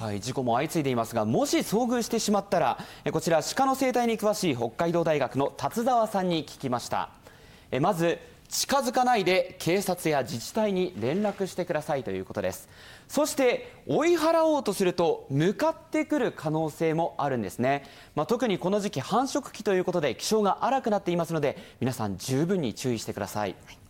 はい、事故も相次いでいますが、もし遭遇してしまったら、こちら、鹿の生態に詳しい北海道大学の達沢さんに聞きましたえ。まず、近づかないで警察や自治体に連絡してくださいということです。そして追い払おうとすると向かってくる可能性もあるんですね、まあ、特にこの時期繁殖期ということで気象が荒くなっていますので皆さん十分に注意してください。はい